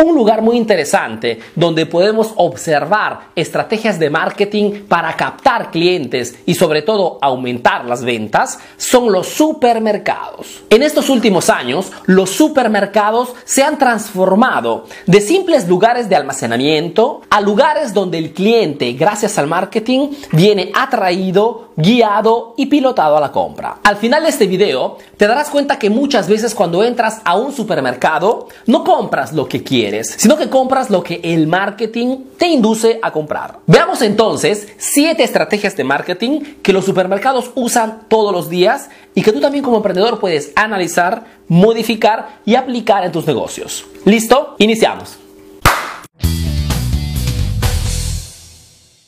Un lugar muy interesante donde podemos observar estrategias de marketing para captar clientes y sobre todo aumentar las ventas son los supermercados. En estos últimos años, los supermercados se han transformado de simples lugares de almacenamiento a lugares donde el cliente, gracias al marketing, viene atraído, guiado y pilotado a la compra. Al final de este video, te darás cuenta que muchas veces cuando entras a un supermercado, no compras lo que quieres sino que compras lo que el marketing te induce a comprar. Veamos entonces siete estrategias de marketing que los supermercados usan todos los días y que tú también como emprendedor puedes analizar, modificar y aplicar en tus negocios. ¿Listo? Iniciamos.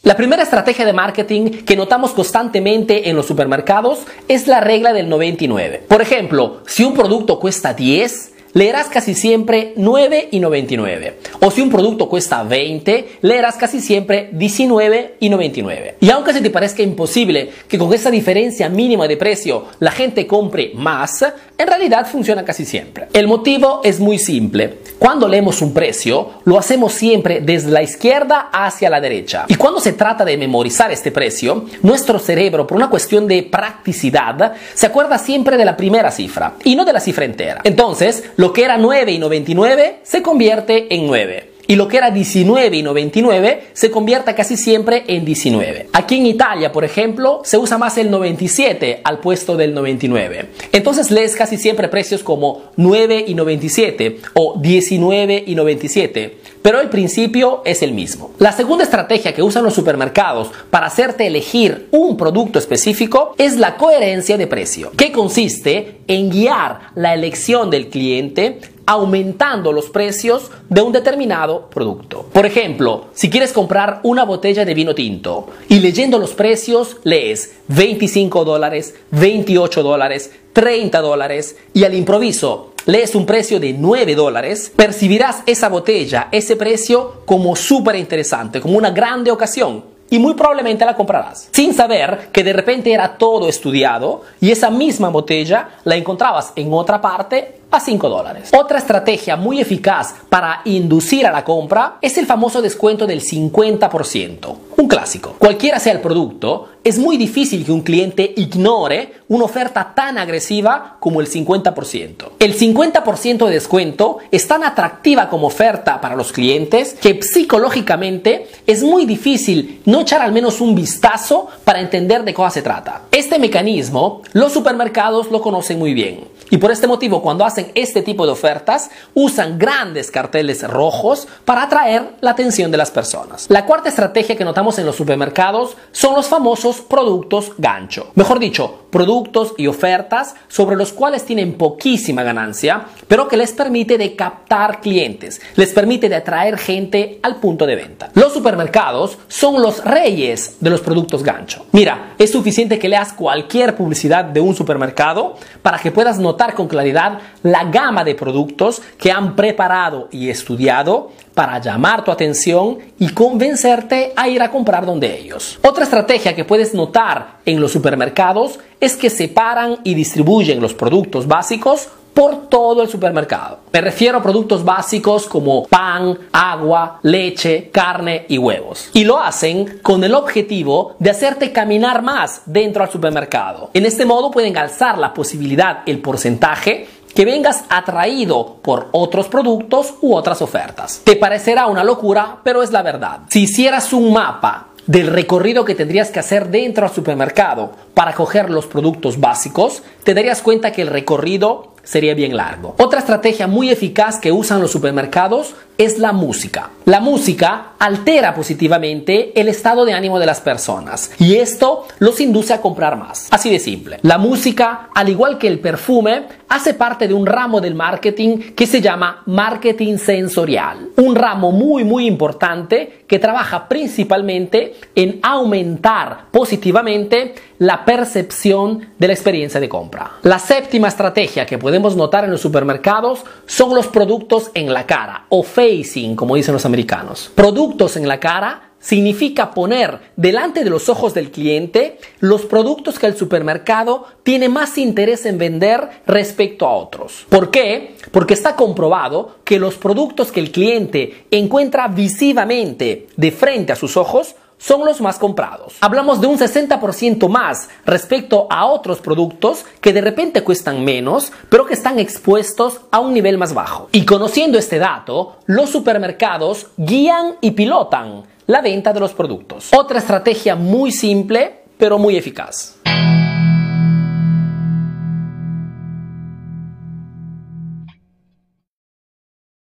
La primera estrategia de marketing que notamos constantemente en los supermercados es la regla del 99. Por ejemplo, si un producto cuesta 10, leerás casi siempre 9,99. O si un producto cuesta 20, leerás casi siempre 19,99. Y aunque se te parezca imposible que con esa diferencia mínima de precio la gente compre más, en realidad funciona casi siempre. El motivo es muy simple. Cuando leemos un precio, lo hacemos siempre desde la izquierda hacia la derecha. Y cuando se trata de memorizar este precio, nuestro cerebro, por una cuestión de practicidad, se acuerda siempre de la primera cifra y no de la cifra entera. Entonces, lo que era 9 se convierte en 9 y lo que era 19 y 99 se convierte casi siempre en 19. Aquí en Italia, por ejemplo, se usa más el 97 al puesto del 99. Entonces lees casi siempre precios como 9 y 97 o 19 y 97, pero el principio es el mismo. La segunda estrategia que usan los supermercados para hacerte elegir un producto específico es la coherencia de precio, que consiste en guiar la elección del cliente aumentando los precios de un determinado producto. Por ejemplo, si quieres comprar una botella de vino tinto y leyendo los precios lees 25 dólares, 28 dólares, 30 dólares y al improviso lees un precio de 9 dólares, percibirás esa botella, ese precio como súper interesante, como una grande ocasión y muy probablemente la comprarás, sin saber que de repente era todo estudiado y esa misma botella la encontrabas en otra parte a 5 dólares. Otra estrategia muy eficaz para inducir a la compra es el famoso descuento del 50%, un clásico. Cualquiera sea el producto, es muy difícil que un cliente ignore una oferta tan agresiva como el 50%. El 50% de descuento es tan atractiva como oferta para los clientes que psicológicamente es muy difícil no echar al menos un vistazo para entender de qué se trata. Este mecanismo los supermercados lo conocen muy bien y por este motivo cuando hacen este tipo de ofertas usan grandes carteles rojos para atraer la atención de las personas. La cuarta estrategia que notamos en los supermercados son los famosos productos gancho. Mejor dicho, productos y ofertas sobre los cuales tienen poquísima ganancia, pero que les permite de captar clientes, les permite de atraer gente al punto de venta. Los supermercados son los reyes de los productos gancho. Mira, es suficiente que leas cualquier publicidad de un supermercado para que puedas notar con claridad la gama de productos que han preparado y estudiado para llamar tu atención y convencerte a ir a comprar donde ellos. Otra estrategia que puedes notar en los supermercados es que separan y distribuyen los productos básicos por todo el supermercado. Me refiero a productos básicos como pan, agua, leche, carne y huevos. Y lo hacen con el objetivo de hacerte caminar más dentro del supermercado. En este modo pueden alzar la posibilidad, el porcentaje que vengas atraído por otros productos u otras ofertas. Te parecerá una locura, pero es la verdad. Si hicieras un mapa del recorrido que tendrías que hacer dentro del supermercado para coger los productos básicos, te darías cuenta que el recorrido sería bien largo. Otra estrategia muy eficaz que usan los supermercados es la música. La música altera positivamente el estado de ánimo de las personas y esto los induce a comprar más. Así de simple. La música, al igual que el perfume, hace parte de un ramo del marketing que se llama marketing sensorial. Un ramo muy muy importante que trabaja principalmente en aumentar positivamente la percepción de la experiencia de compra. La séptima estrategia que podemos notar en los supermercados son los productos en la cara o como dicen los americanos. Productos en la cara significa poner delante de los ojos del cliente los productos que el supermercado tiene más interés en vender respecto a otros. ¿Por qué? Porque está comprobado que los productos que el cliente encuentra visivamente de frente a sus ojos son los más comprados. Hablamos de un 60% más respecto a otros productos que de repente cuestan menos, pero que están expuestos a un nivel más bajo. Y conociendo este dato, los supermercados guían y pilotan la venta de los productos. Otra estrategia muy simple, pero muy eficaz.